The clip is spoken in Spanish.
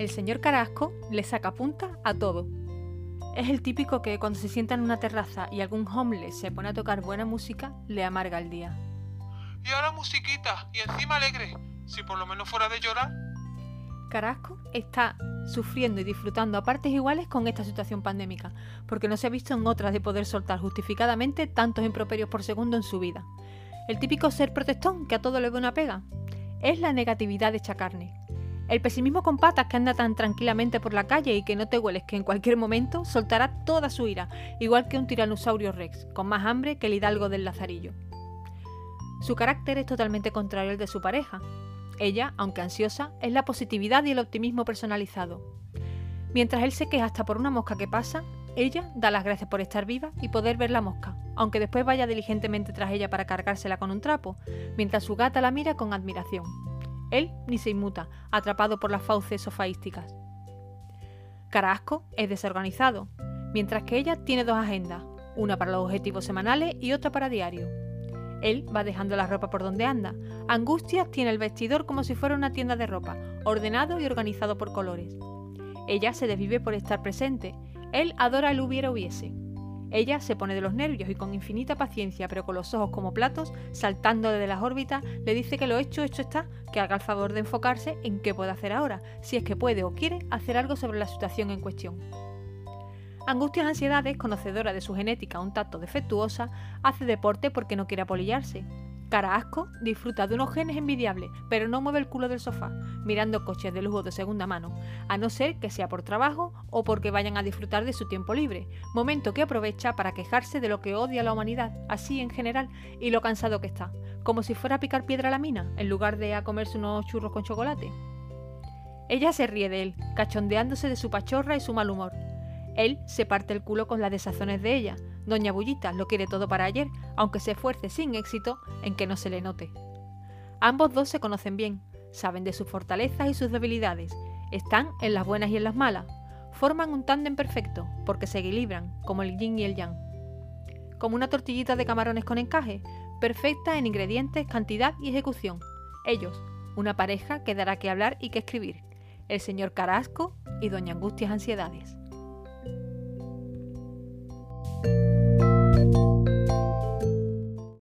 El señor Carasco le saca punta a todo. Es el típico que cuando se sienta en una terraza y algún homeless se pone a tocar buena música, le amarga el día. Y ahora musiquita, y encima alegre. Si por lo menos fuera de llorar. Carasco está sufriendo y disfrutando a partes iguales con esta situación pandémica, porque no se ha visto en otras de poder soltar justificadamente tantos improperios por segundo en su vida. El típico ser protestón que a todo le ve una pega. Es la negatividad hecha carne. El pesimismo con patas que anda tan tranquilamente por la calle y que no te hueles que en cualquier momento soltará toda su ira, igual que un tiranosaurio rex, con más hambre que el hidalgo del Lazarillo. Su carácter es totalmente contrario al de su pareja. Ella, aunque ansiosa, es la positividad y el optimismo personalizado. Mientras él se queja hasta por una mosca que pasa, ella da las gracias por estar viva y poder ver la mosca, aunque después vaya diligentemente tras ella para cargársela con un trapo, mientras su gata la mira con admiración. Él ni se inmuta, atrapado por las fauces sofaísticas. Carasco es desorganizado, mientras que ella tiene dos agendas, una para los objetivos semanales y otra para diario. Él va dejando la ropa por donde anda. Angustias tiene el vestidor como si fuera una tienda de ropa, ordenado y organizado por colores. Ella se desvive por estar presente. Él adora el hubiera hubiese. Ella se pone de los nervios y con infinita paciencia, pero con los ojos como platos, saltando desde las órbitas, le dice que lo hecho, hecho está, que haga el favor de enfocarse en qué puede hacer ahora, si es que puede o quiere hacer algo sobre la situación en cuestión. Angustias Ansiedades, conocedora de su genética un tacto defectuosa, hace deporte porque no quiere apolillarse. Cara asco disfruta de unos genes envidiables, pero no mueve el culo del sofá, mirando coches de lujo de segunda mano, a no ser que sea por trabajo o porque vayan a disfrutar de su tiempo libre, momento que aprovecha para quejarse de lo que odia la humanidad, así en general, y lo cansado que está, como si fuera a picar piedra a la mina, en lugar de a comerse unos churros con chocolate. Ella se ríe de él, cachondeándose de su pachorra y su mal humor. Él se parte el culo con las desazones de ella. Doña Bullita lo quiere todo para ayer, aunque se esfuerce sin éxito en que no se le note. Ambos dos se conocen bien, saben de sus fortalezas y sus debilidades, están en las buenas y en las malas, forman un tándem perfecto, porque se equilibran, como el yin y el yang. Como una tortillita de camarones con encaje, perfecta en ingredientes, cantidad y ejecución. Ellos, una pareja que dará que hablar y que escribir. El señor Carasco y Doña Angustias Ansiedades.